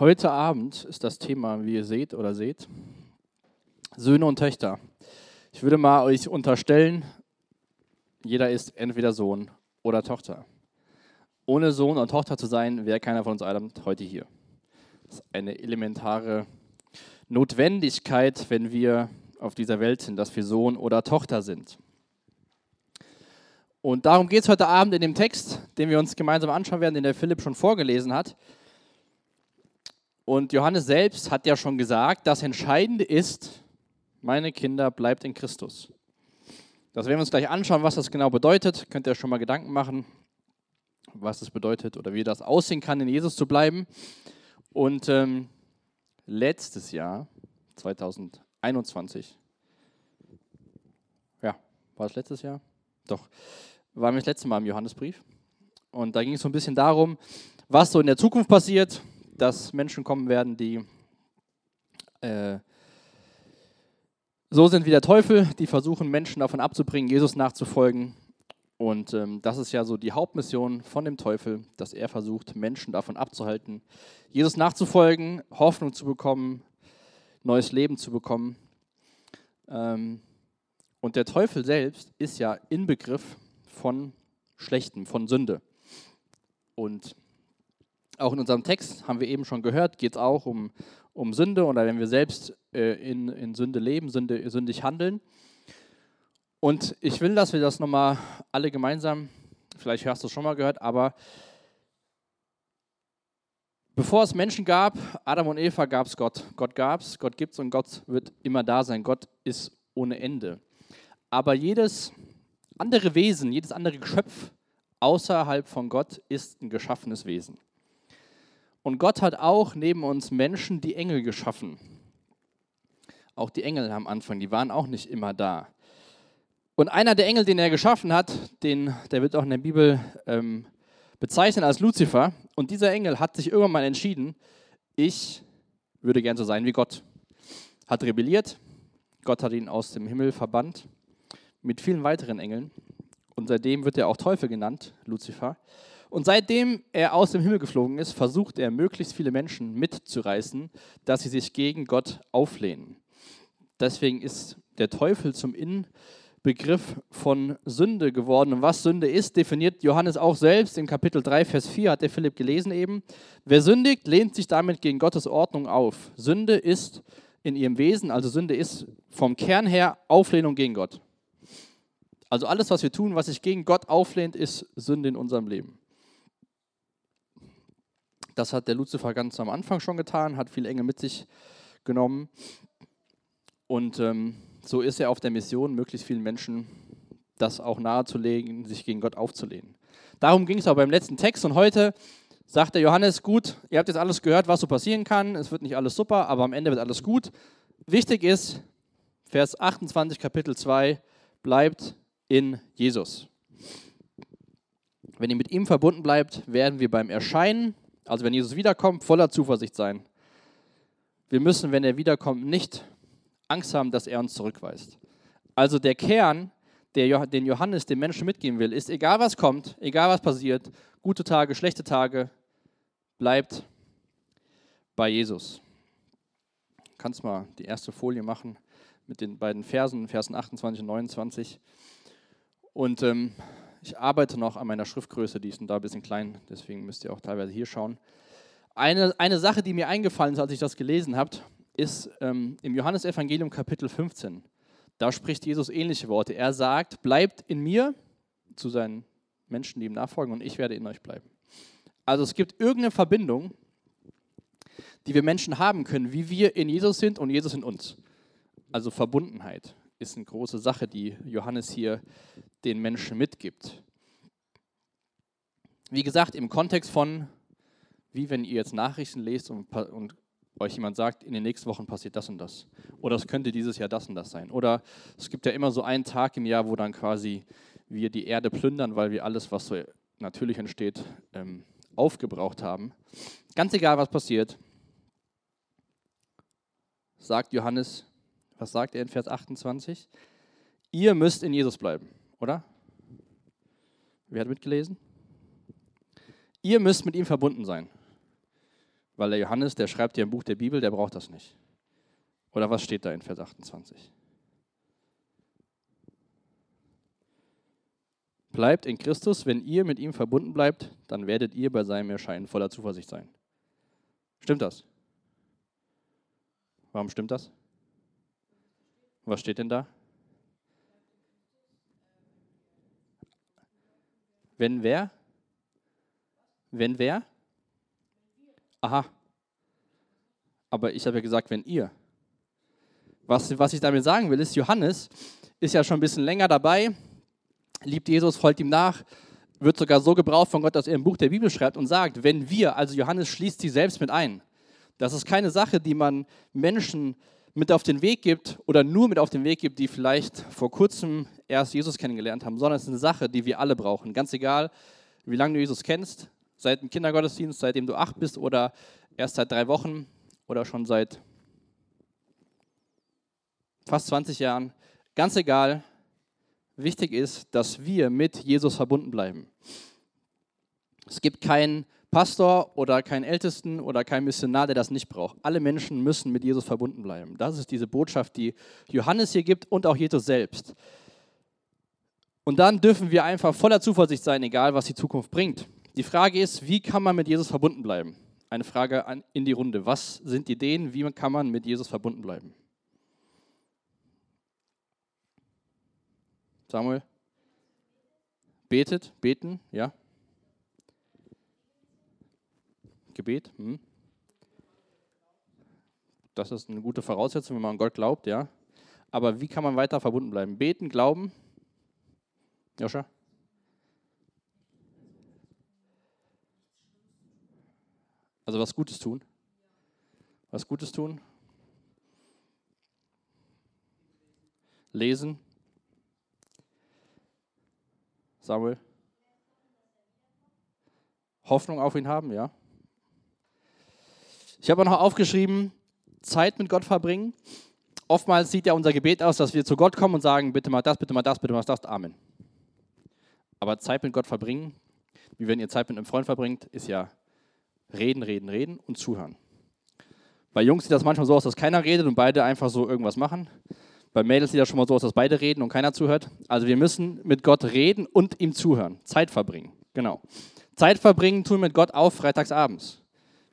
Heute Abend ist das Thema, wie ihr seht oder seht, Söhne und Töchter. Ich würde mal euch unterstellen, jeder ist entweder Sohn oder Tochter. Ohne Sohn und Tochter zu sein, wäre keiner von uns Abend heute hier. Das ist eine elementare Notwendigkeit, wenn wir auf dieser Welt sind, dass wir Sohn oder Tochter sind. Und darum geht es heute Abend in dem Text, den wir uns gemeinsam anschauen werden, den der Philipp schon vorgelesen hat. Und Johannes selbst hat ja schon gesagt, das Entscheidende ist, meine Kinder, bleibt in Christus. Das werden wir uns gleich anschauen, was das genau bedeutet. Könnt ihr schon mal Gedanken machen, was es bedeutet oder wie das aussehen kann, in Jesus zu bleiben. Und ähm, letztes Jahr, 2021, ja, war es letztes Jahr? Doch, waren wir das letzte Mal im Johannesbrief. Und da ging es so ein bisschen darum, was so in der Zukunft passiert, dass Menschen kommen werden, die äh, so sind wie der Teufel, die versuchen, Menschen davon abzubringen, Jesus nachzufolgen. Und ähm, das ist ja so die Hauptmission von dem Teufel, dass er versucht, Menschen davon abzuhalten, Jesus nachzufolgen, Hoffnung zu bekommen, neues Leben zu bekommen. Ähm, und der Teufel selbst ist ja Inbegriff von Schlechtem, von Sünde. Und auch in unserem Text haben wir eben schon gehört, geht es auch um, um Sünde oder wenn wir selbst äh, in, in Sünde leben, Sünde, sündig handeln. Und ich will, dass wir das nochmal alle gemeinsam, vielleicht hast du es schon mal gehört, aber bevor es Menschen gab, Adam und Eva, gab es Gott. Gott gab es, Gott gibt es und Gott wird immer da sein. Gott ist ohne Ende. Aber jedes andere Wesen, jedes andere Geschöpf außerhalb von Gott ist ein geschaffenes Wesen. Und Gott hat auch neben uns Menschen die Engel geschaffen. Auch die Engel am Anfang, die waren auch nicht immer da. Und einer der Engel, den er geschaffen hat, den, der wird auch in der Bibel ähm, bezeichnet als Luzifer. Und dieser Engel hat sich irgendwann mal entschieden, ich würde gern so sein wie Gott. Hat rebelliert, Gott hat ihn aus dem Himmel verbannt mit vielen weiteren Engeln. Und seitdem wird er auch Teufel genannt, Luzifer. Und seitdem er aus dem Himmel geflogen ist, versucht er, möglichst viele Menschen mitzureißen, dass sie sich gegen Gott auflehnen. Deswegen ist der Teufel zum Inbegriff von Sünde geworden. Und was Sünde ist, definiert Johannes auch selbst. In Kapitel 3, Vers 4 hat der Philipp gelesen eben. Wer sündigt, lehnt sich damit gegen Gottes Ordnung auf. Sünde ist in ihrem Wesen, also Sünde ist vom Kern her Auflehnung gegen Gott. Also alles, was wir tun, was sich gegen Gott auflehnt, ist Sünde in unserem Leben. Das hat der Luzifer ganz am Anfang schon getan, hat viele Engel mit sich genommen. Und ähm, so ist er auf der Mission, möglichst vielen Menschen das auch nahezulegen, sich gegen Gott aufzulehnen. Darum ging es auch beim letzten Text. Und heute sagt der Johannes, gut, ihr habt jetzt alles gehört, was so passieren kann. Es wird nicht alles super, aber am Ende wird alles gut. Wichtig ist, Vers 28, Kapitel 2, bleibt in Jesus. Wenn ihr mit ihm verbunden bleibt, werden wir beim Erscheinen, also wenn Jesus wiederkommt, voller Zuversicht sein. Wir müssen, wenn er wiederkommt, nicht Angst haben, dass er uns zurückweist. Also der Kern, der, den Johannes den Menschen mitgeben will, ist, egal was kommt, egal was passiert, gute Tage, schlechte Tage, bleibt bei Jesus. Du kannst mal die erste Folie machen mit den beiden Versen, Versen 28 und 29. Und ähm, ich arbeite noch an meiner Schriftgröße, die ist da ein bisschen klein, deswegen müsst ihr auch teilweise hier schauen. Eine, eine Sache, die mir eingefallen ist, als ich das gelesen habe, ist ähm, im Johannesevangelium Kapitel 15. Da spricht Jesus ähnliche Worte. Er sagt, bleibt in mir zu seinen Menschen, die ihm nachfolgen, und ich werde in euch bleiben. Also es gibt irgendeine Verbindung, die wir Menschen haben können, wie wir in Jesus sind und Jesus in uns. Also Verbundenheit ist eine große Sache, die Johannes hier den Menschen mitgibt. Wie gesagt, im Kontext von, wie wenn ihr jetzt Nachrichten lest und, und euch jemand sagt, in den nächsten Wochen passiert das und das. Oder es könnte dieses Jahr das und das sein. Oder es gibt ja immer so einen Tag im Jahr, wo dann quasi wir die Erde plündern, weil wir alles, was so natürlich entsteht, ähm, aufgebraucht haben. Ganz egal, was passiert, sagt Johannes, was sagt er in Vers 28? Ihr müsst in Jesus bleiben, oder? Wer hat mitgelesen? Ihr müsst mit ihm verbunden sein. Weil der Johannes, der schreibt dir ein Buch der Bibel, der braucht das nicht. Oder was steht da in Vers 28? Bleibt in Christus, wenn ihr mit ihm verbunden bleibt, dann werdet ihr bei seinem Erscheinen voller Zuversicht sein. Stimmt das? Warum stimmt das? Was steht denn da? Wenn wer? Wenn wer? Aha. Aber ich habe ja gesagt, wenn ihr. Was, was ich damit sagen will, ist, Johannes ist ja schon ein bisschen länger dabei, liebt Jesus, folgt ihm nach, wird sogar so gebraucht von Gott, dass er im Buch der Bibel schreibt und sagt, wenn wir, also Johannes schließt sie selbst mit ein. Das ist keine Sache, die man Menschen mit auf den Weg gibt oder nur mit auf den Weg gibt, die vielleicht vor kurzem erst Jesus kennengelernt haben, sondern es ist eine Sache, die wir alle brauchen. Ganz egal, wie lange du Jesus kennst, seit dem Kindergottesdienst, seitdem du acht bist oder erst seit drei Wochen oder schon seit fast 20 Jahren. Ganz egal, wichtig ist, dass wir mit Jesus verbunden bleiben. Es gibt keinen Pastor oder keinen Ältesten oder keinen Missionar, der das nicht braucht. Alle Menschen müssen mit Jesus verbunden bleiben. Das ist diese Botschaft, die Johannes hier gibt und auch Jesus selbst. Und dann dürfen wir einfach voller Zuversicht sein, egal was die Zukunft bringt. Die Frage ist, wie kann man mit Jesus verbunden bleiben? Eine Frage in die Runde. Was sind Ideen? Wie kann man mit Jesus verbunden bleiben? Samuel? Betet, beten, ja. Gebet. Hm. Das ist eine gute Voraussetzung, wenn man an Gott glaubt, ja. Aber wie kann man weiter verbunden bleiben? Beten, glauben. Joscha? Also was Gutes tun. Was Gutes tun. Lesen. Samuel? Hoffnung auf ihn haben, ja. Ich habe noch aufgeschrieben, Zeit mit Gott verbringen. Oftmals sieht ja unser Gebet aus, dass wir zu Gott kommen und sagen, bitte mal das, bitte mal das, bitte mal das, Amen. Aber Zeit mit Gott verbringen, wie wenn ihr Zeit mit einem Freund verbringt, ist ja reden, reden, reden und zuhören. Bei Jungs sieht das manchmal so aus, dass keiner redet und beide einfach so irgendwas machen. Bei Mädels sieht das schon mal so aus, dass beide reden und keiner zuhört. Also wir müssen mit Gott reden und ihm zuhören. Zeit verbringen. Genau. Zeit verbringen tun mit Gott auch freitagsabends.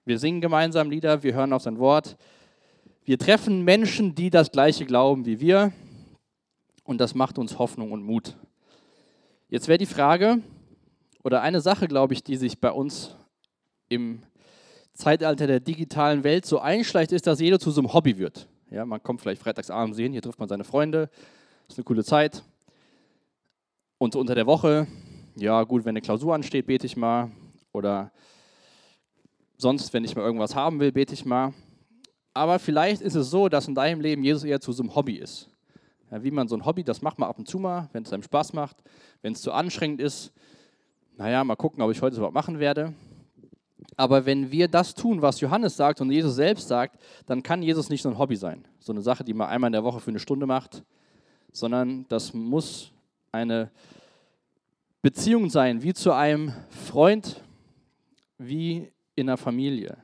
Wir singen gemeinsam Lieder, wir hören auf sein Wort. Wir treffen Menschen, die das gleiche glauben wie wir. Und das macht uns Hoffnung und Mut. Jetzt wäre die Frage, oder eine Sache, glaube ich, die sich bei uns im Zeitalter der digitalen Welt so einschleicht, ist, dass jeder zu so einem Hobby wird. Ja, man kommt vielleicht freitagsabends sehen, hier trifft man seine Freunde, ist eine coole Zeit. Und unter der Woche, ja gut, wenn eine Klausur ansteht, bete ich mal. Oder sonst, wenn ich mal irgendwas haben will, bete ich mal. Aber vielleicht ist es so, dass in deinem Leben Jesus eher zu so einem Hobby ist. Ja, wie man so ein Hobby, das macht man ab und zu mal, wenn es einem Spaß macht. Wenn es zu anstrengend ist, naja, mal gucken, ob ich heute überhaupt machen werde. Aber wenn wir das tun, was Johannes sagt und Jesus selbst sagt, dann kann Jesus nicht so ein Hobby sein, so eine Sache, die man einmal in der Woche für eine Stunde macht, sondern das muss eine Beziehung sein, wie zu einem Freund, wie in einer Familie.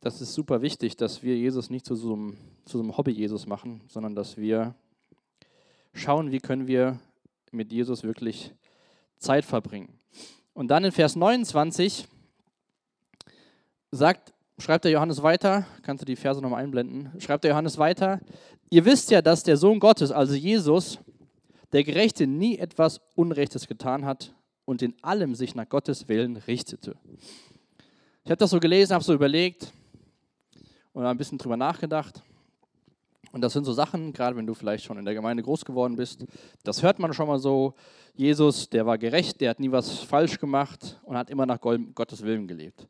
Das ist super wichtig, dass wir Jesus nicht zu so einem, zu so einem Hobby-Jesus machen, sondern dass wir schauen, wie können wir mit Jesus wirklich Zeit verbringen. Und dann in Vers 29 sagt, schreibt der Johannes weiter, kannst du die Verse nochmal einblenden, schreibt der Johannes weiter, ihr wisst ja, dass der Sohn Gottes, also Jesus, der Gerechte nie etwas Unrechtes getan hat und in allem sich nach Gottes Willen richtete. Ich habe das so gelesen, habe so überlegt und ein bisschen drüber nachgedacht. Und das sind so Sachen, gerade wenn du vielleicht schon in der Gemeinde groß geworden bist, das hört man schon mal so. Jesus, der war gerecht, der hat nie was falsch gemacht und hat immer nach Gottes Willen gelebt.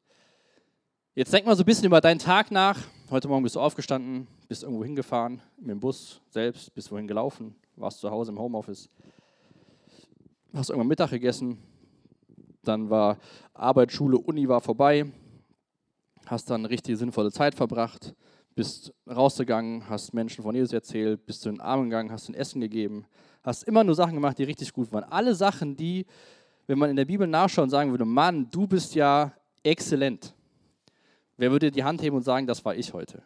Jetzt denk mal so ein bisschen über deinen Tag nach. Heute Morgen bist du aufgestanden, bist irgendwo hingefahren, mit dem Bus selbst, bist wohin gelaufen, warst zu Hause im Homeoffice, hast irgendwann Mittag gegessen, dann war Arbeit, Schule, Uni war vorbei, hast dann richtig sinnvolle Zeit verbracht, bist rausgegangen, hast Menschen von Jesus erzählt, bist zu den Armen gegangen, hast ihnen Essen gegeben, hast immer nur Sachen gemacht, die richtig gut waren. Alle Sachen, die, wenn man in der Bibel nachschaut und sagen würde, Mann, du bist ja exzellent. Wer würde die Hand heben und sagen, das war ich heute?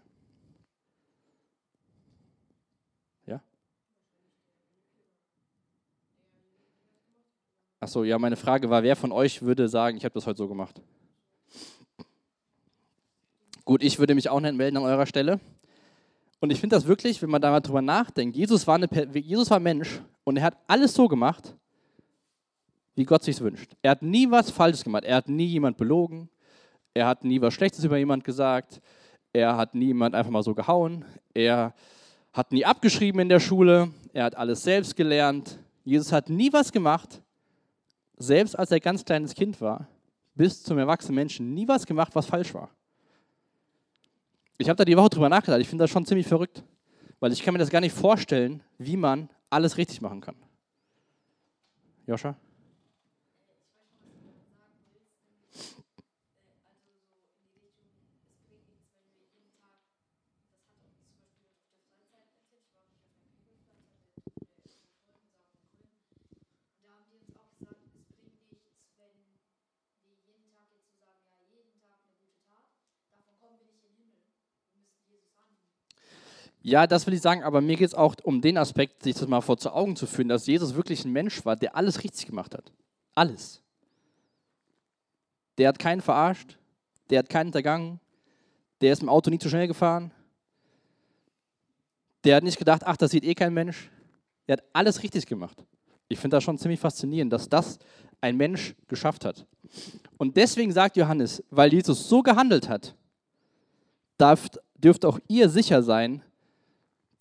Achso, ja, meine Frage war, wer von euch würde sagen, ich habe das heute so gemacht? Gut, ich würde mich auch nicht melden an eurer Stelle. Und ich finde das wirklich, wenn man da mal drüber nachdenkt, Jesus war, eine, Jesus war Mensch und er hat alles so gemacht, wie Gott sich wünscht. Er hat nie was Falsches gemacht. Er hat nie jemand belogen. Er hat nie was Schlechtes über jemand gesagt. Er hat niemand einfach mal so gehauen. Er hat nie abgeschrieben in der Schule. Er hat alles selbst gelernt. Jesus hat nie was gemacht, selbst als er ganz kleines Kind war, bis zum erwachsenen Menschen, nie was gemacht, was falsch war. Ich habe da die Woche drüber nachgedacht. Ich finde das schon ziemlich verrückt, weil ich kann mir das gar nicht vorstellen, wie man alles richtig machen kann. Joscha? Ja, das will ich sagen, aber mir geht es auch um den Aspekt, sich das mal vor zu Augen zu führen, dass Jesus wirklich ein Mensch war, der alles richtig gemacht hat. Alles. Der hat keinen verarscht, der hat keinen hintergangen, der ist im Auto nie zu schnell gefahren, der hat nicht gedacht, ach, das sieht eh kein Mensch. Der hat alles richtig gemacht. Ich finde das schon ziemlich faszinierend, dass das ein Mensch geschafft hat. Und deswegen sagt Johannes, weil Jesus so gehandelt hat, dürft, dürft auch ihr sicher sein,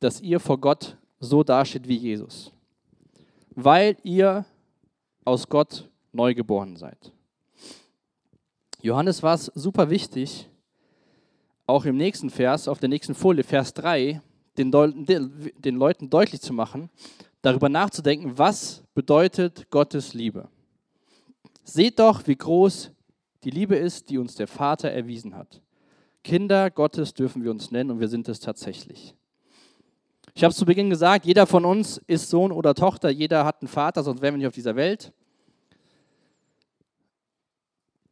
dass ihr vor Gott so dasteht wie Jesus, weil ihr aus Gott neu geboren seid. Johannes war es super wichtig, auch im nächsten Vers, auf der nächsten Folie, Vers 3, den, den Leuten deutlich zu machen, darüber nachzudenken, was bedeutet Gottes Liebe. Seht doch, wie groß die Liebe ist, die uns der Vater erwiesen hat. Kinder Gottes dürfen wir uns nennen und wir sind es tatsächlich. Ich habe es zu Beginn gesagt, jeder von uns ist Sohn oder Tochter, jeder hat einen Vater, sonst wären wir nicht auf dieser Welt.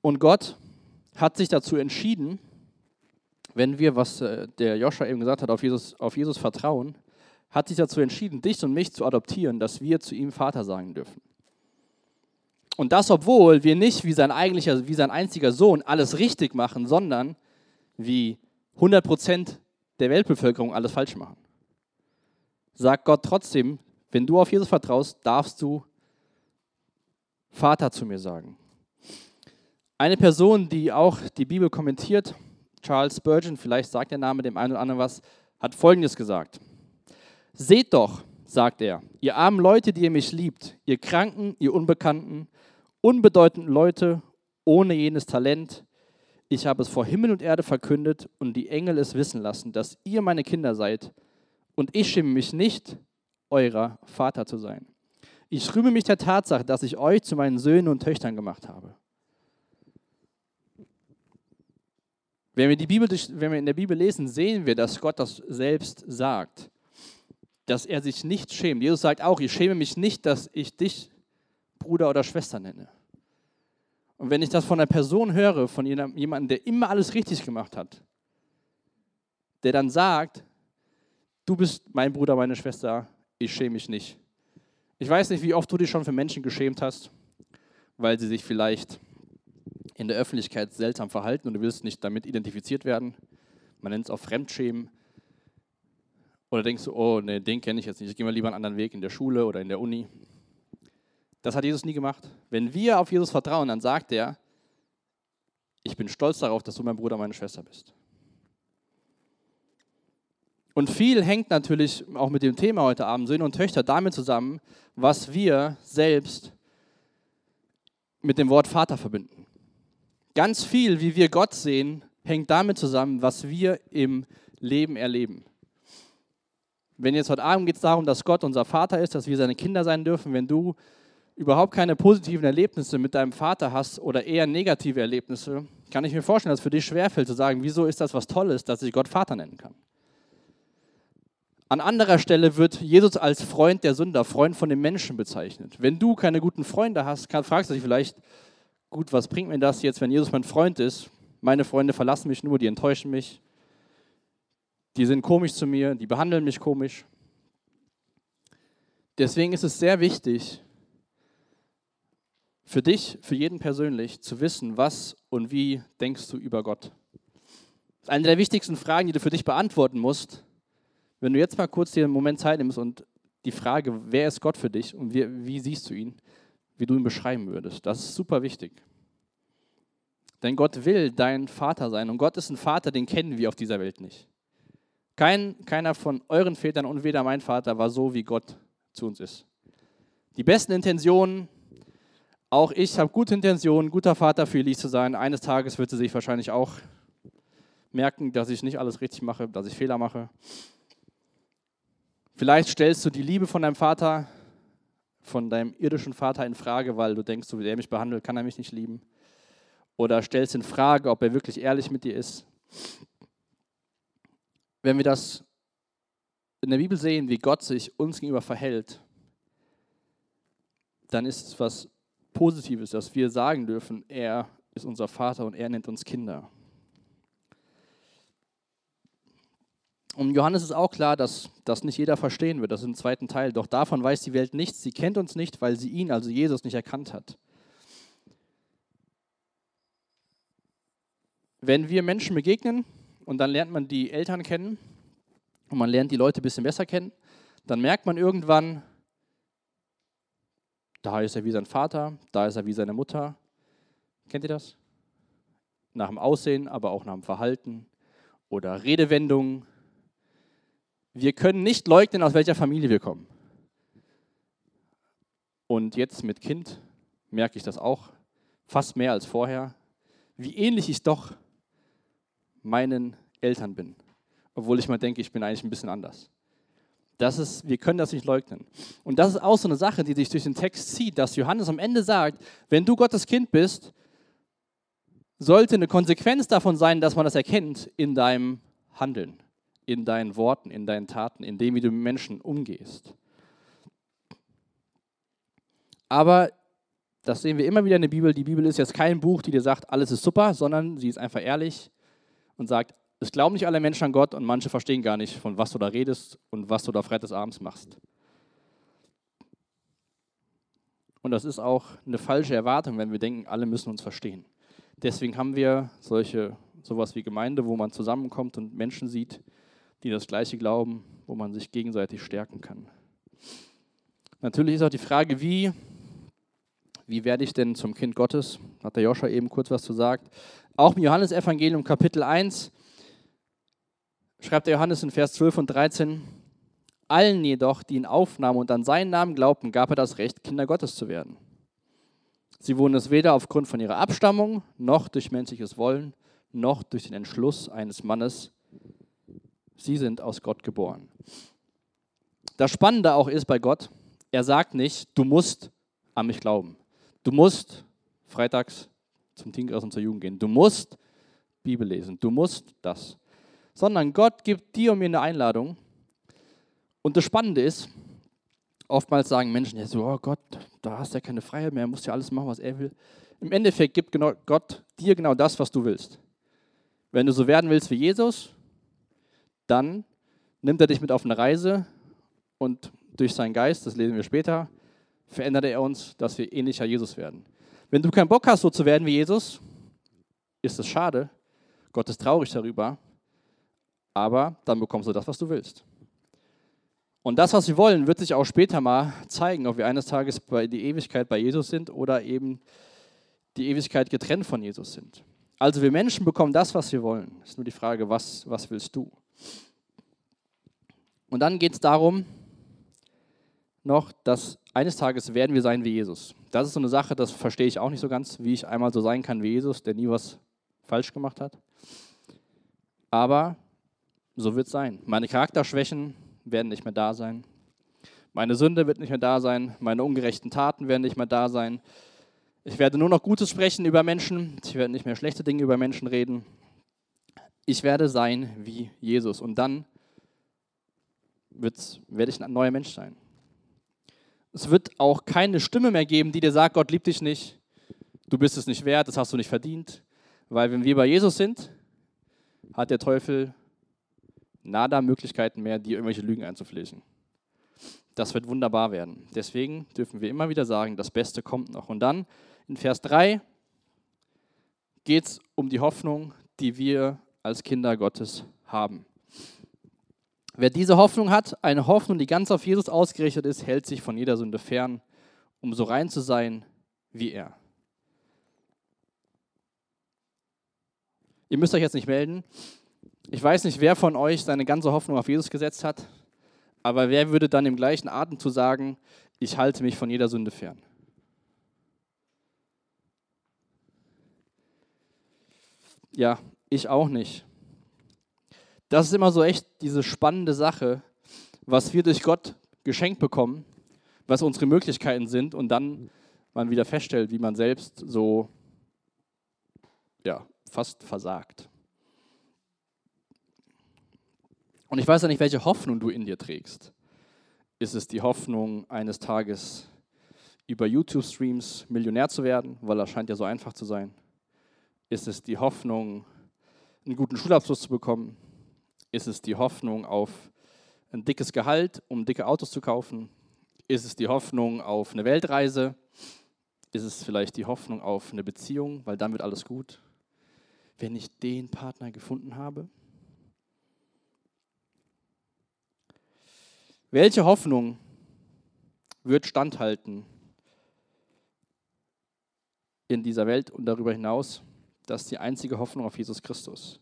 Und Gott hat sich dazu entschieden, wenn wir, was äh, der Joscha eben gesagt hat, auf Jesus, auf Jesus vertrauen, hat sich dazu entschieden, dich und mich zu adoptieren, dass wir zu ihm Vater sagen dürfen. Und das, obwohl wir nicht wie sein, eigentlicher, wie sein einziger Sohn alles richtig machen, sondern wie 100 Prozent der Weltbevölkerung alles falsch machen sagt Gott trotzdem, wenn du auf Jesus vertraust, darfst du Vater zu mir sagen. Eine Person, die auch die Bibel kommentiert, Charles Spurgeon, vielleicht sagt der Name dem einen oder anderen was, hat Folgendes gesagt. Seht doch, sagt er, ihr armen Leute, die ihr mich liebt, ihr Kranken, ihr Unbekannten, unbedeutenden Leute ohne jenes Talent, ich habe es vor Himmel und Erde verkündet und die Engel es wissen lassen, dass ihr meine Kinder seid und ich schäme mich nicht, eurer Vater zu sein. Ich rühme mich der Tatsache, dass ich euch zu meinen Söhnen und Töchtern gemacht habe. Wenn wir, die Bibel, wenn wir in der Bibel lesen, sehen wir, dass Gott das selbst sagt, dass er sich nicht schämt. Jesus sagt auch, ich schäme mich nicht, dass ich dich Bruder oder Schwester nenne. Und wenn ich das von einer Person höre, von jemandem, der immer alles richtig gemacht hat, der dann sagt, du bist mein Bruder, meine Schwester, ich schäme mich nicht. Ich weiß nicht, wie oft du dich schon für Menschen geschämt hast, weil sie sich vielleicht in der Öffentlichkeit seltsam verhalten und du willst nicht damit identifiziert werden. Man nennt es auch Fremdschämen. Oder denkst du, oh, nee, den kenne ich jetzt nicht, ich gehe mal lieber einen anderen Weg in der Schule oder in der Uni. Das hat Jesus nie gemacht. Wenn wir auf Jesus vertrauen, dann sagt er, ich bin stolz darauf, dass du mein Bruder, meine Schwester bist. Und viel hängt natürlich auch mit dem Thema heute Abend, Söhne und Töchter, damit zusammen, was wir selbst mit dem Wort Vater verbinden. Ganz viel, wie wir Gott sehen, hängt damit zusammen, was wir im Leben erleben. Wenn jetzt heute Abend geht es darum, dass Gott unser Vater ist, dass wir seine Kinder sein dürfen, wenn du überhaupt keine positiven Erlebnisse mit deinem Vater hast oder eher negative Erlebnisse, kann ich mir vorstellen, dass es für dich schwerfällt zu sagen, wieso ist das was Tolles, dass ich Gott Vater nennen kann. An anderer Stelle wird Jesus als Freund der Sünder, Freund von den Menschen bezeichnet. Wenn du keine guten Freunde hast, fragst du dich vielleicht, gut, was bringt mir das jetzt, wenn Jesus mein Freund ist? Meine Freunde verlassen mich nur, die enttäuschen mich. Die sind komisch zu mir, die behandeln mich komisch. Deswegen ist es sehr wichtig, für dich, für jeden persönlich, zu wissen, was und wie denkst du über Gott. Das ist eine der wichtigsten Fragen, die du für dich beantworten musst. Wenn du jetzt mal kurz dir einen Moment Zeit nimmst und die Frage, wer ist Gott für dich und wie, wie siehst du ihn, wie du ihn beschreiben würdest, das ist super wichtig. Denn Gott will dein Vater sein und Gott ist ein Vater, den kennen wir auf dieser Welt nicht. Kein, keiner von euren Vätern und weder mein Vater war so, wie Gott zu uns ist. Die besten Intentionen, auch ich habe gute Intentionen, guter Vater für Elise zu sein. Eines Tages wird sie sich wahrscheinlich auch merken, dass ich nicht alles richtig mache, dass ich Fehler mache. Vielleicht stellst du die Liebe von deinem Vater, von deinem irdischen Vater in Frage, weil du denkst, so wie er mich behandelt, kann er mich nicht lieben. Oder stellst in Frage, ob er wirklich ehrlich mit dir ist. Wenn wir das in der Bibel sehen, wie Gott sich uns gegenüber verhält, dann ist es was Positives, dass wir sagen dürfen, er ist unser Vater und er nennt uns Kinder. Und Johannes ist auch klar, dass das nicht jeder verstehen wird, das ist im zweiten Teil. Doch davon weiß die Welt nichts, sie kennt uns nicht, weil sie ihn, also Jesus, nicht erkannt hat. Wenn wir Menschen begegnen und dann lernt man die Eltern kennen und man lernt die Leute ein bisschen besser kennen, dann merkt man irgendwann, da ist er wie sein Vater, da ist er wie seine Mutter. Kennt ihr das? Nach dem Aussehen, aber auch nach dem Verhalten oder Redewendungen wir können nicht leugnen, aus welcher Familie wir kommen. Und jetzt mit Kind merke ich das auch fast mehr als vorher, wie ähnlich ich doch meinen Eltern bin, obwohl ich mal denke, ich bin eigentlich ein bisschen anders. Das ist, wir können das nicht leugnen. Und das ist auch so eine Sache, die sich durch den Text zieht, dass Johannes am Ende sagt, wenn du Gottes Kind bist, sollte eine Konsequenz davon sein, dass man das erkennt in deinem Handeln in deinen Worten, in deinen Taten, in dem, wie du mit Menschen umgehst. Aber das sehen wir immer wieder in der Bibel. Die Bibel ist jetzt kein Buch, die dir sagt, alles ist super, sondern sie ist einfach ehrlich und sagt, es glauben nicht alle Menschen an Gott und manche verstehen gar nicht, von was du da redest und was du da freitagsabends machst. Und das ist auch eine falsche Erwartung, wenn wir denken, alle müssen uns verstehen. Deswegen haben wir solche sowas wie Gemeinde, wo man zusammenkommt und Menschen sieht, die das Gleiche glauben, wo man sich gegenseitig stärken kann. Natürlich ist auch die Frage, wie, wie werde ich denn zum Kind Gottes? Hat der Joscha eben kurz was zu sagen. Auch im Johannesevangelium Kapitel 1 schreibt der Johannes in Vers 12 und 13, allen jedoch, die ihn aufnahmen und an seinen Namen glaubten, gab er das Recht, Kinder Gottes zu werden. Sie wurden es weder aufgrund von ihrer Abstammung, noch durch menschliches Wollen, noch durch den Entschluss eines Mannes, Sie sind aus Gott geboren. Das Spannende auch ist bei Gott, er sagt nicht, du musst an mich glauben. Du musst freitags zum Tingras und zur Jugend gehen. Du musst Bibel lesen. Du musst das. Sondern Gott gibt dir und mir eine Einladung. Und das Spannende ist, oftmals sagen Menschen ja so, oh Gott, da hast du ja keine Freiheit mehr, er muss ja alles machen, was er will. Im Endeffekt gibt Gott dir genau das, was du willst. Wenn du so werden willst wie Jesus, dann nimmt er dich mit auf eine Reise und durch seinen Geist, das lesen wir später, verändert er uns, dass wir ähnlicher Jesus werden. Wenn du keinen Bock hast, so zu werden wie Jesus, ist es schade. Gott ist traurig darüber. Aber dann bekommst du das, was du willst. Und das, was wir wollen, wird sich auch später mal zeigen, ob wir eines Tages bei die Ewigkeit bei Jesus sind oder eben die Ewigkeit getrennt von Jesus sind. Also wir Menschen bekommen das, was wir wollen. Es ist nur die Frage, was, was willst du? Und dann geht es darum, noch, dass eines Tages werden wir sein wie Jesus. Das ist so eine Sache, das verstehe ich auch nicht so ganz, wie ich einmal so sein kann wie Jesus, der nie was falsch gemacht hat. Aber so wird es sein. Meine Charakterschwächen werden nicht mehr da sein. Meine Sünde wird nicht mehr da sein. Meine ungerechten Taten werden nicht mehr da sein. Ich werde nur noch Gutes sprechen über Menschen. Ich werde nicht mehr schlechte Dinge über Menschen reden. Ich werde sein wie Jesus. Und dann werde ich ein neuer Mensch sein. Es wird auch keine Stimme mehr geben, die dir sagt, Gott liebt dich nicht, du bist es nicht wert, das hast du nicht verdient, Weil wenn wir bei Jesus sind, hat der Teufel nada Möglichkeiten mehr, dir irgendwelche Lügen einzufließen. Das wird wunderbar werden. Deswegen dürfen wir immer wieder sagen, das Beste kommt noch. Und dann in Vers 3 geht es um die Hoffnung, die wir als Kinder Gottes haben. Wer diese Hoffnung hat, eine Hoffnung, die ganz auf Jesus ausgerichtet ist, hält sich von jeder Sünde fern, um so rein zu sein wie er. Ihr müsst euch jetzt nicht melden. Ich weiß nicht, wer von euch seine ganze Hoffnung auf Jesus gesetzt hat, aber wer würde dann im gleichen Atem zu sagen, ich halte mich von jeder Sünde fern? Ja, ich auch nicht. Das ist immer so echt diese spannende Sache, was wir durch Gott geschenkt bekommen, was unsere Möglichkeiten sind und dann man wieder feststellt, wie man selbst so ja, fast versagt. Und ich weiß ja nicht, welche Hoffnung du in dir trägst. Ist es die Hoffnung, eines Tages über YouTube-Streams Millionär zu werden, weil das scheint ja so einfach zu sein? Ist es die Hoffnung, einen guten Schulabschluss zu bekommen? Ist es die Hoffnung auf ein dickes Gehalt, um dicke Autos zu kaufen? Ist es die Hoffnung auf eine Weltreise? Ist es vielleicht die Hoffnung auf eine Beziehung, weil dann wird alles gut? Wenn ich den Partner gefunden habe? Welche Hoffnung wird standhalten in dieser Welt und darüber hinaus? Das ist die einzige Hoffnung auf Jesus Christus.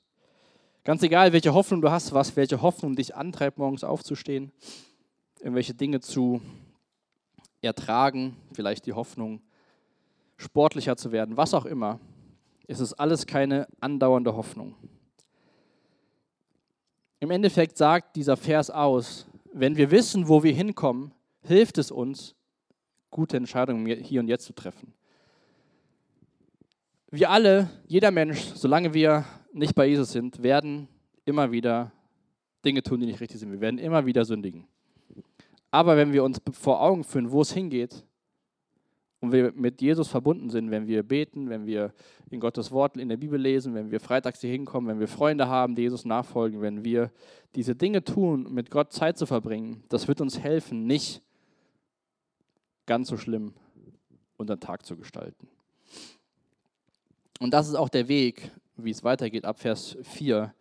Ganz egal, welche Hoffnung du hast, was, welche Hoffnung dich antreibt, morgens aufzustehen, irgendwelche Dinge zu ertragen, vielleicht die Hoffnung, sportlicher zu werden, was auch immer, ist es alles keine andauernde Hoffnung. Im Endeffekt sagt dieser Vers aus, wenn wir wissen, wo wir hinkommen, hilft es uns, gute Entscheidungen hier und jetzt zu treffen. Wir alle, jeder Mensch, solange wir nicht bei Jesus sind, werden immer wieder Dinge tun, die nicht richtig sind. Wir werden immer wieder sündigen. Aber wenn wir uns vor Augen führen, wo es hingeht, und wir mit Jesus verbunden sind, wenn wir beten, wenn wir in Gottes Wort in der Bibel lesen, wenn wir freitags hier hinkommen, wenn wir Freunde haben, die Jesus nachfolgen, wenn wir diese Dinge tun, mit Gott Zeit zu verbringen, das wird uns helfen, nicht ganz so schlimm unseren Tag zu gestalten. Und das ist auch der Weg, wie es weitergeht ab Vers 4,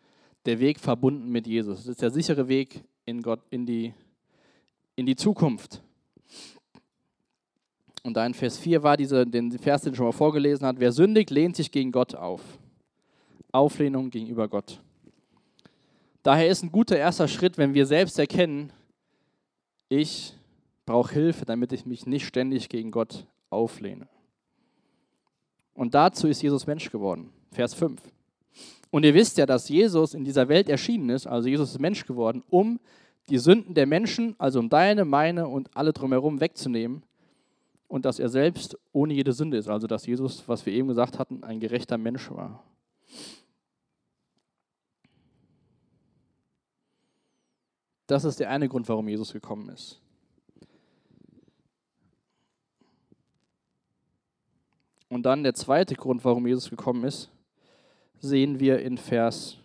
der Weg verbunden mit Jesus. Das ist der sichere Weg in Gott, in die, in die Zukunft. Und da in Vers 4 war dieser, den Vers, den ich schon mal vorgelesen hat, wer sündigt, lehnt sich gegen Gott auf. Auflehnung gegenüber Gott. Daher ist ein guter erster Schritt, wenn wir selbst erkennen, ich brauche Hilfe, damit ich mich nicht ständig gegen Gott auflehne. Und dazu ist Jesus Mensch geworden. Vers 5. Und ihr wisst ja, dass Jesus in dieser Welt erschienen ist, also Jesus ist Mensch geworden, um die Sünden der Menschen, also um deine, meine und alle drumherum wegzunehmen und dass er selbst ohne jede Sünde ist, also dass Jesus, was wir eben gesagt hatten, ein gerechter Mensch war. Das ist der eine Grund, warum Jesus gekommen ist. Und dann der zweite Grund, warum Jesus gekommen ist, sehen wir in Vers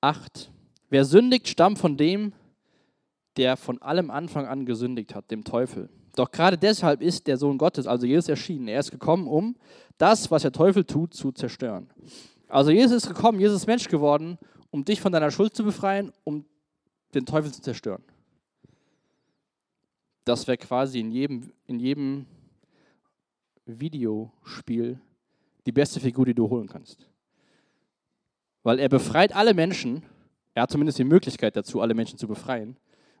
8. Wer sündigt, stammt von dem, der von allem Anfang an gesündigt hat, dem Teufel. Doch gerade deshalb ist der Sohn Gottes, also Jesus, erschienen. Er ist gekommen, um das, was der Teufel tut, zu zerstören. Also Jesus ist gekommen, Jesus ist Mensch geworden, um dich von deiner Schuld zu befreien, um den Teufel zu zerstören. Das wäre quasi in jedem, in jedem Videospiel die beste Figur, die du holen kannst. Weil er befreit alle Menschen, er hat zumindest die Möglichkeit dazu, alle Menschen zu befreien,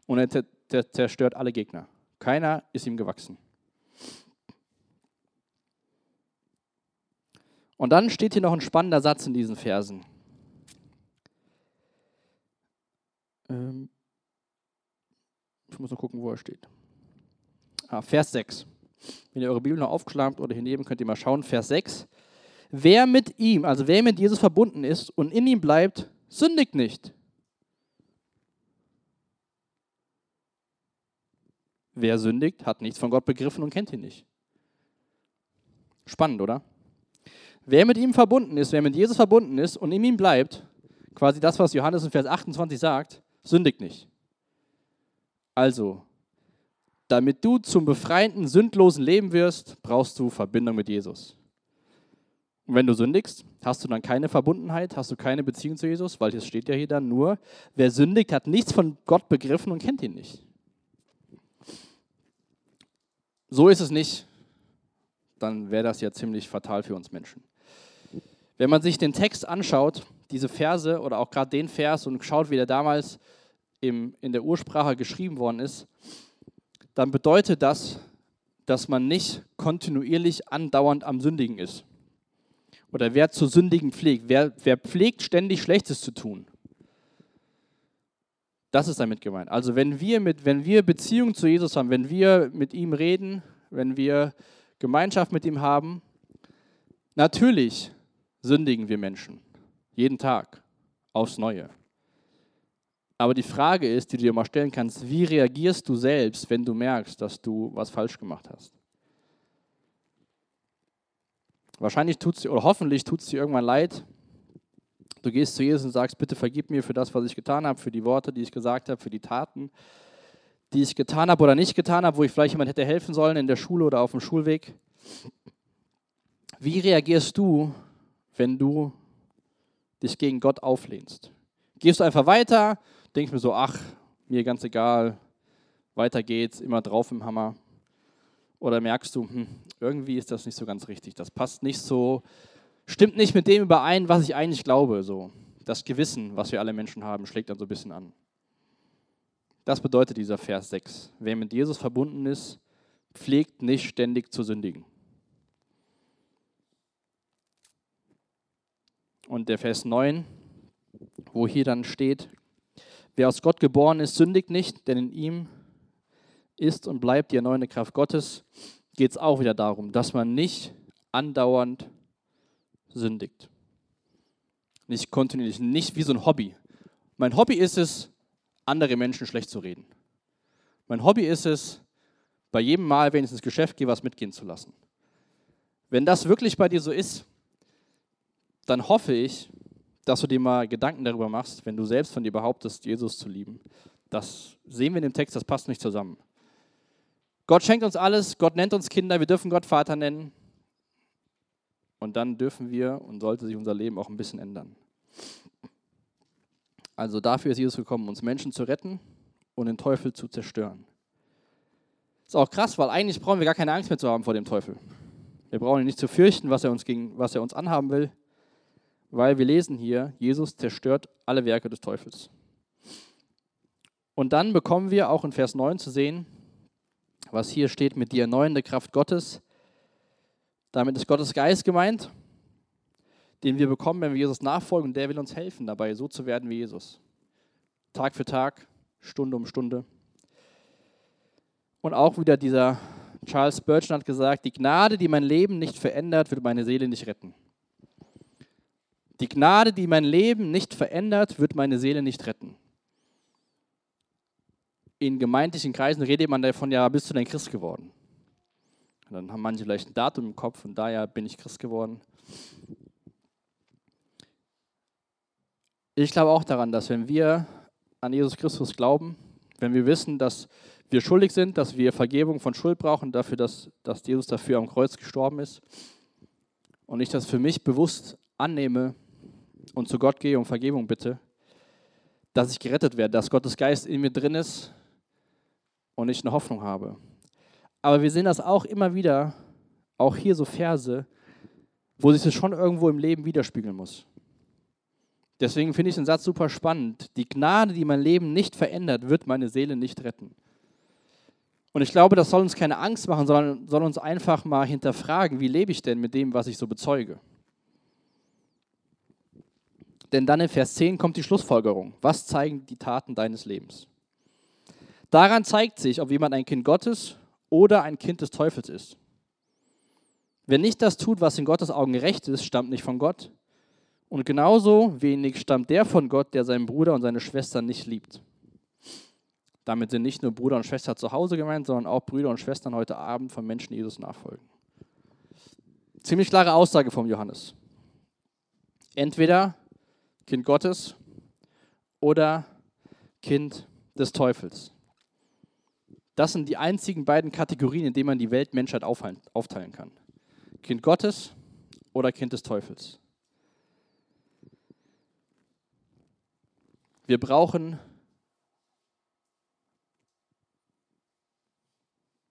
und er zerstört alle Gegner. Keiner ist ihm gewachsen. Und dann steht hier noch ein spannender Satz in diesen Versen. Ähm ich muss noch gucken, wo er steht. Ah, Vers 6. Wenn ihr eure Bibel noch aufgeschlagen oder hier neben, könnt ihr mal schauen. Vers 6. Wer mit ihm, also wer mit Jesus verbunden ist und in ihm bleibt, sündigt nicht. Wer sündigt, hat nichts von Gott begriffen und kennt ihn nicht. Spannend, oder? Wer mit ihm verbunden ist, wer mit Jesus verbunden ist und in ihm bleibt, quasi das, was Johannes in Vers 28 sagt, sündigt nicht. Also, damit du zum befreiten, sündlosen Leben wirst, brauchst du Verbindung mit Jesus. Und wenn du sündigst, hast du dann keine Verbundenheit, hast du keine Beziehung zu Jesus, weil es steht ja hier dann nur, wer sündigt, hat nichts von Gott begriffen und kennt ihn nicht. So ist es nicht. Dann wäre das ja ziemlich fatal für uns Menschen. Wenn man sich den Text anschaut, diese Verse oder auch gerade den Vers und schaut, wie der damals im, in der Ursprache geschrieben worden ist, dann bedeutet das, dass man nicht kontinuierlich andauernd am Sündigen ist. Oder wer zu sündigen pflegt. Wer, wer pflegt, ständig Schlechtes zu tun. Das ist damit gemeint. Also wenn wir, mit, wenn wir Beziehung zu Jesus haben, wenn wir mit ihm reden, wenn wir Gemeinschaft mit ihm haben, natürlich sündigen wir Menschen. Jeden Tag. Aufs Neue. Aber die Frage ist, die du dir mal stellen kannst, wie reagierst du selbst, wenn du merkst, dass du was falsch gemacht hast? Wahrscheinlich tut es dir, oder hoffentlich tut es dir irgendwann leid. Du gehst zu Jesus und sagst, bitte vergib mir für das, was ich getan habe, für die Worte, die ich gesagt habe, für die Taten, die ich getan habe oder nicht getan habe, wo ich vielleicht jemand hätte helfen sollen in der Schule oder auf dem Schulweg. Wie reagierst du, wenn du dich gegen Gott auflehnst? Gehst du einfach weiter, denkst mir so, ach, mir ganz egal, weiter geht's, immer drauf im Hammer. Oder merkst du, hm, irgendwie ist das nicht so ganz richtig, das passt nicht so, stimmt nicht mit dem überein, was ich eigentlich glaube. So. Das Gewissen, was wir alle Menschen haben, schlägt dann so ein bisschen an. Das bedeutet dieser Vers 6. Wer mit Jesus verbunden ist, pflegt nicht ständig zu sündigen. Und der Vers 9, wo hier dann steht, wer aus Gott geboren ist, sündigt nicht, denn in ihm ist und bleibt die erneuernde Kraft Gottes, geht es auch wieder darum, dass man nicht andauernd sündigt. Nicht kontinuierlich, nicht wie so ein Hobby. Mein Hobby ist es, andere Menschen schlecht zu reden. Mein Hobby ist es, bei jedem Mal, wenn ich ins Geschäft gehe, was mitgehen zu lassen. Wenn das wirklich bei dir so ist, dann hoffe ich, dass du dir mal Gedanken darüber machst, wenn du selbst von dir behauptest, Jesus zu lieben. Das sehen wir in dem Text, das passt nicht zusammen. Gott schenkt uns alles, Gott nennt uns Kinder, wir dürfen Gott Vater nennen. Und dann dürfen wir und sollte sich unser Leben auch ein bisschen ändern. Also dafür ist Jesus gekommen, uns Menschen zu retten und den Teufel zu zerstören. Ist auch krass, weil eigentlich brauchen wir gar keine Angst mehr zu haben vor dem Teufel. Wir brauchen ihn nicht zu fürchten, was er uns, gegen, was er uns anhaben will, weil wir lesen hier, Jesus zerstört alle Werke des Teufels. Und dann bekommen wir auch in Vers 9 zu sehen, was hier steht mit die erneuernde Kraft Gottes. Damit ist Gottes Geist gemeint, den wir bekommen, wenn wir Jesus nachfolgen. Und der will uns helfen, dabei so zu werden wie Jesus. Tag für Tag, Stunde um Stunde. Und auch wieder dieser Charles Spurgeon hat gesagt, die Gnade, die mein Leben nicht verändert, wird meine Seele nicht retten. Die Gnade, die mein Leben nicht verändert, wird meine Seele nicht retten in gemeindlichen Kreisen redet man davon, ja, bist du denn Christ geworden? Und dann haben manche vielleicht ein Datum im Kopf und daher bin ich Christ geworden. Ich glaube auch daran, dass wenn wir an Jesus Christus glauben, wenn wir wissen, dass wir schuldig sind, dass wir Vergebung von Schuld brauchen, dafür, dass, dass Jesus dafür am Kreuz gestorben ist und ich das für mich bewusst annehme und zu Gott gehe und Vergebung bitte, dass ich gerettet werde, dass Gottes Geist in mir drin ist, und ich eine Hoffnung habe. Aber wir sehen das auch immer wieder, auch hier so Verse, wo sich das schon irgendwo im Leben widerspiegeln muss. Deswegen finde ich den Satz super spannend. Die Gnade, die mein Leben nicht verändert, wird meine Seele nicht retten. Und ich glaube, das soll uns keine Angst machen, sondern soll uns einfach mal hinterfragen, wie lebe ich denn mit dem, was ich so bezeuge. Denn dann in Vers 10 kommt die Schlussfolgerung. Was zeigen die Taten deines Lebens? Daran zeigt sich, ob jemand ein Kind Gottes oder ein Kind des Teufels ist. Wer nicht das tut, was in Gottes Augen gerecht ist, stammt nicht von Gott. Und genauso wenig stammt der von Gott, der seinen Bruder und seine Schwester nicht liebt. Damit sind nicht nur Bruder und Schwester zu Hause gemeint, sondern auch Brüder und Schwestern heute Abend von Menschen Jesus nachfolgen. Ziemlich klare Aussage vom Johannes. Entweder Kind Gottes oder Kind des Teufels. Das sind die einzigen beiden Kategorien, in denen man die Weltmenschheit aufteilen kann. Kind Gottes oder Kind des Teufels. Wir brauchen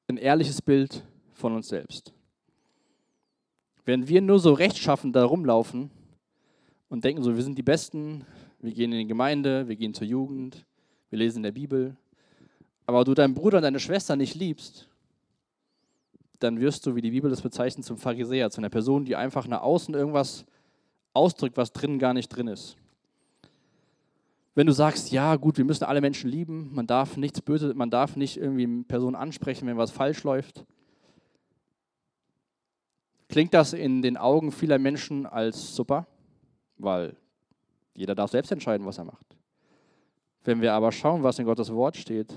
ein ehrliches Bild von uns selbst. Wenn wir nur so rechtschaffen da rumlaufen und denken so, wir sind die Besten, wir gehen in die Gemeinde, wir gehen zur Jugend, wir lesen in der Bibel, aber du deinen Bruder und deine Schwester nicht liebst, dann wirst du, wie die Bibel das bezeichnet, zum Pharisäer, zu einer Person, die einfach nach außen irgendwas ausdrückt, was drinnen gar nicht drin ist. Wenn du sagst, ja gut, wir müssen alle Menschen lieben, man darf nichts Böses, man darf nicht irgendwie Personen ansprechen, wenn was falsch läuft, klingt das in den Augen vieler Menschen als super, weil jeder darf selbst entscheiden, was er macht. Wenn wir aber schauen, was in Gottes Wort steht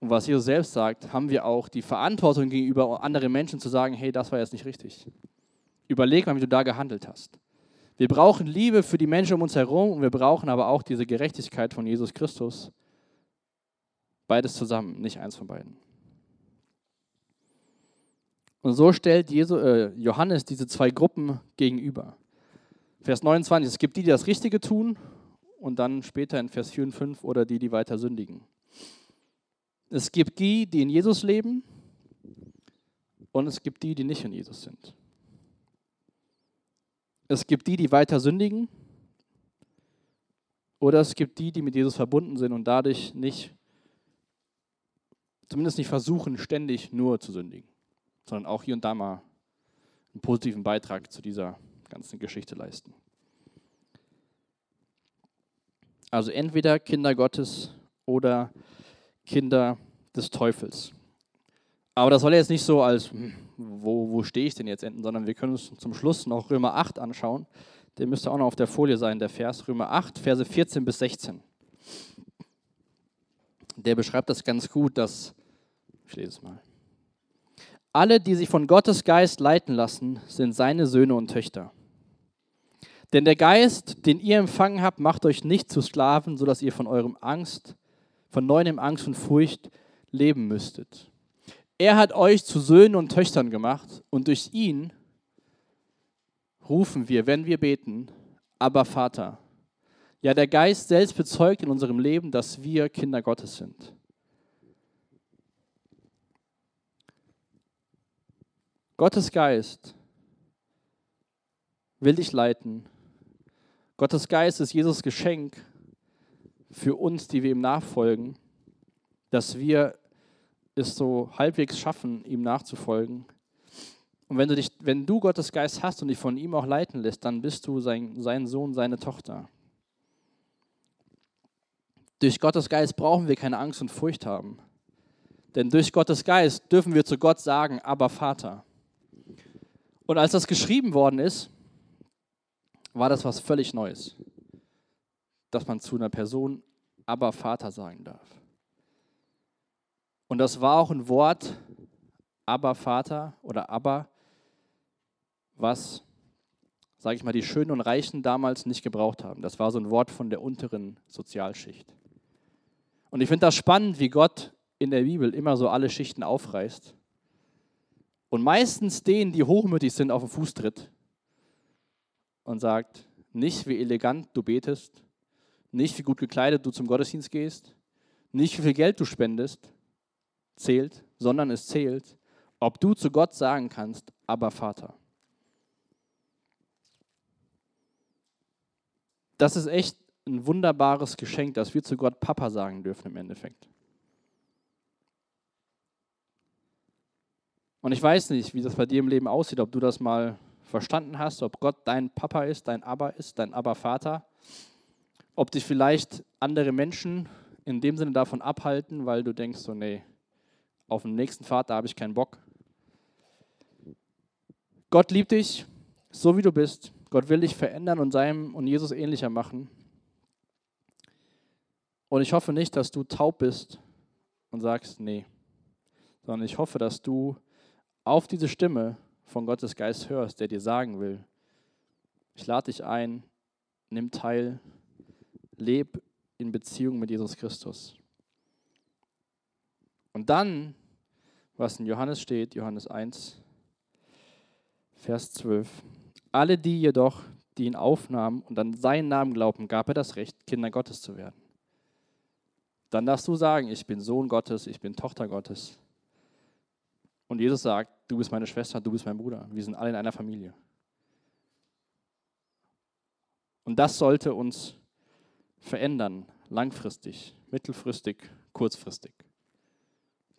und was Jesus selbst sagt, haben wir auch die Verantwortung gegenüber anderen Menschen zu sagen, hey, das war jetzt nicht richtig. Überleg mal, wie du da gehandelt hast. Wir brauchen Liebe für die Menschen um uns herum und wir brauchen aber auch diese Gerechtigkeit von Jesus Christus. Beides zusammen, nicht eins von beiden. Und so stellt Jesu, äh, Johannes diese zwei Gruppen gegenüber. Vers 29, es gibt die, die das Richtige tun und dann später in Vers 4 und 5 oder die, die weiter sündigen. Es gibt die, die in Jesus leben und es gibt die, die nicht in Jesus sind. Es gibt die, die weiter sündigen oder es gibt die, die mit Jesus verbunden sind und dadurch nicht, zumindest nicht versuchen, ständig nur zu sündigen sondern auch hier und da mal einen positiven Beitrag zu dieser ganzen Geschichte leisten. Also entweder Kinder Gottes oder Kinder des Teufels. Aber das soll jetzt nicht so als, hm, wo, wo stehe ich denn jetzt enden, sondern wir können uns zum Schluss noch Römer 8 anschauen. Der müsste auch noch auf der Folie sein, der Vers Römer 8, Verse 14 bis 16. Der beschreibt das ganz gut, dass, ich lese es mal. Alle, die sich von Gottes Geist leiten lassen, sind seine Söhne und Töchter. Denn der Geist, den ihr empfangen habt, macht euch nicht zu Sklaven, sodass ihr von eurem Angst, von neuem Angst und Furcht leben müsstet. Er hat euch zu Söhnen und Töchtern gemacht und durch ihn rufen wir, wenn wir beten, aber Vater. Ja, der Geist selbst bezeugt in unserem Leben, dass wir Kinder Gottes sind. Gottes Geist will dich leiten. Gottes Geist ist Jesus Geschenk für uns, die wir ihm nachfolgen, dass wir es so halbwegs schaffen, ihm nachzufolgen. Und wenn du, dich, wenn du Gottes Geist hast und dich von ihm auch leiten lässt, dann bist du sein, sein Sohn, seine Tochter. Durch Gottes Geist brauchen wir keine Angst und Furcht haben. Denn durch Gottes Geist dürfen wir zu Gott sagen, aber Vater. Und als das geschrieben worden ist, war das was völlig Neues, dass man zu einer Person aber Vater sagen darf. Und das war auch ein Wort, aber Vater oder aber, was, sage ich mal, die Schönen und Reichen damals nicht gebraucht haben. Das war so ein Wort von der unteren Sozialschicht. Und ich finde das spannend, wie Gott in der Bibel immer so alle Schichten aufreißt und meistens denen, die hochmütig sind, auf den Fuß tritt und sagt, nicht wie elegant du betest, nicht wie gut gekleidet du zum Gottesdienst gehst, nicht wie viel Geld du spendest, zählt, sondern es zählt, ob du zu Gott sagen kannst, aber Vater. Das ist echt ein wunderbares Geschenk, dass wir zu Gott Papa sagen dürfen im Endeffekt. Und ich weiß nicht, wie das bei dir im Leben aussieht, ob du das mal verstanden hast, ob Gott dein Papa ist, dein Abba ist, dein Abba-Vater, ob dich vielleicht andere Menschen in dem Sinne davon abhalten, weil du denkst, so, nee, auf den nächsten Vater habe ich keinen Bock. Gott liebt dich, so wie du bist. Gott will dich verändern und seinem und Jesus ähnlicher machen. Und ich hoffe nicht, dass du taub bist und sagst, nee, sondern ich hoffe, dass du auf diese Stimme von Gottes Geist hörst, der dir sagen will, ich lade dich ein, nimm teil, leb in Beziehung mit Jesus Christus. Und dann, was in Johannes steht, Johannes 1, Vers 12, alle die jedoch, die ihn aufnahmen und an seinen Namen glaubten, gab er das Recht, Kinder Gottes zu werden. Dann darfst du sagen, ich bin Sohn Gottes, ich bin Tochter Gottes. Und Jesus sagt, du bist meine Schwester, du bist mein Bruder. Wir sind alle in einer Familie. Und das sollte uns verändern, langfristig, mittelfristig, kurzfristig.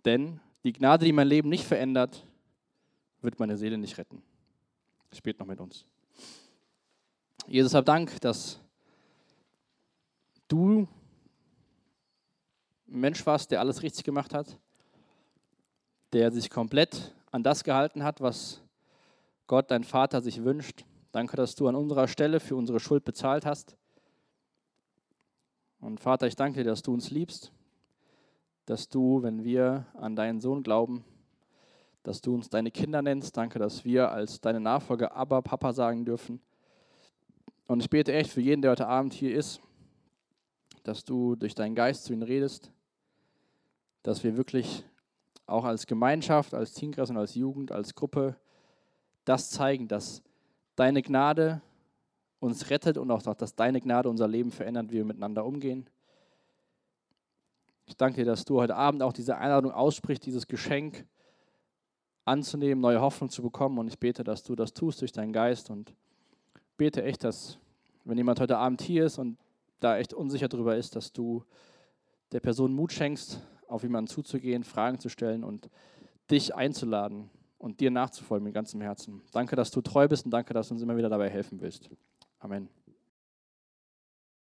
Denn die Gnade, die mein Leben nicht verändert, wird meine Seele nicht retten. Spielt noch mit uns. Jesus, hab Dank, dass du ein Mensch warst, der alles richtig gemacht hat, der sich komplett an das gehalten hat, was Gott, dein Vater, sich wünscht. Danke, dass du an unserer Stelle für unsere Schuld bezahlt hast. Und Vater, ich danke dir, dass du uns liebst, dass du, wenn wir an deinen Sohn glauben, dass du uns deine Kinder nennst. Danke, dass wir als deine Nachfolger aber Papa sagen dürfen. Und ich bete echt für jeden, der heute Abend hier ist, dass du durch deinen Geist zu ihnen redest, dass wir wirklich auch als Gemeinschaft, als Teamkreis und als Jugend, als Gruppe das zeigen, dass deine Gnade uns rettet und auch, dass deine Gnade unser Leben verändert, wie wir miteinander umgehen. Ich danke dir, dass du heute Abend auch diese Einladung aussprichst, dieses Geschenk anzunehmen, neue Hoffnung zu bekommen. Und ich bete, dass du das tust durch deinen Geist und bete echt, dass wenn jemand heute Abend hier ist und da echt unsicher darüber ist, dass du der Person Mut schenkst, auf jemanden zuzugehen, Fragen zu stellen und dich einzuladen und dir nachzufolgen mit ganzem Herzen. Danke, dass du treu bist und danke, dass du uns immer wieder dabei helfen willst. Amen.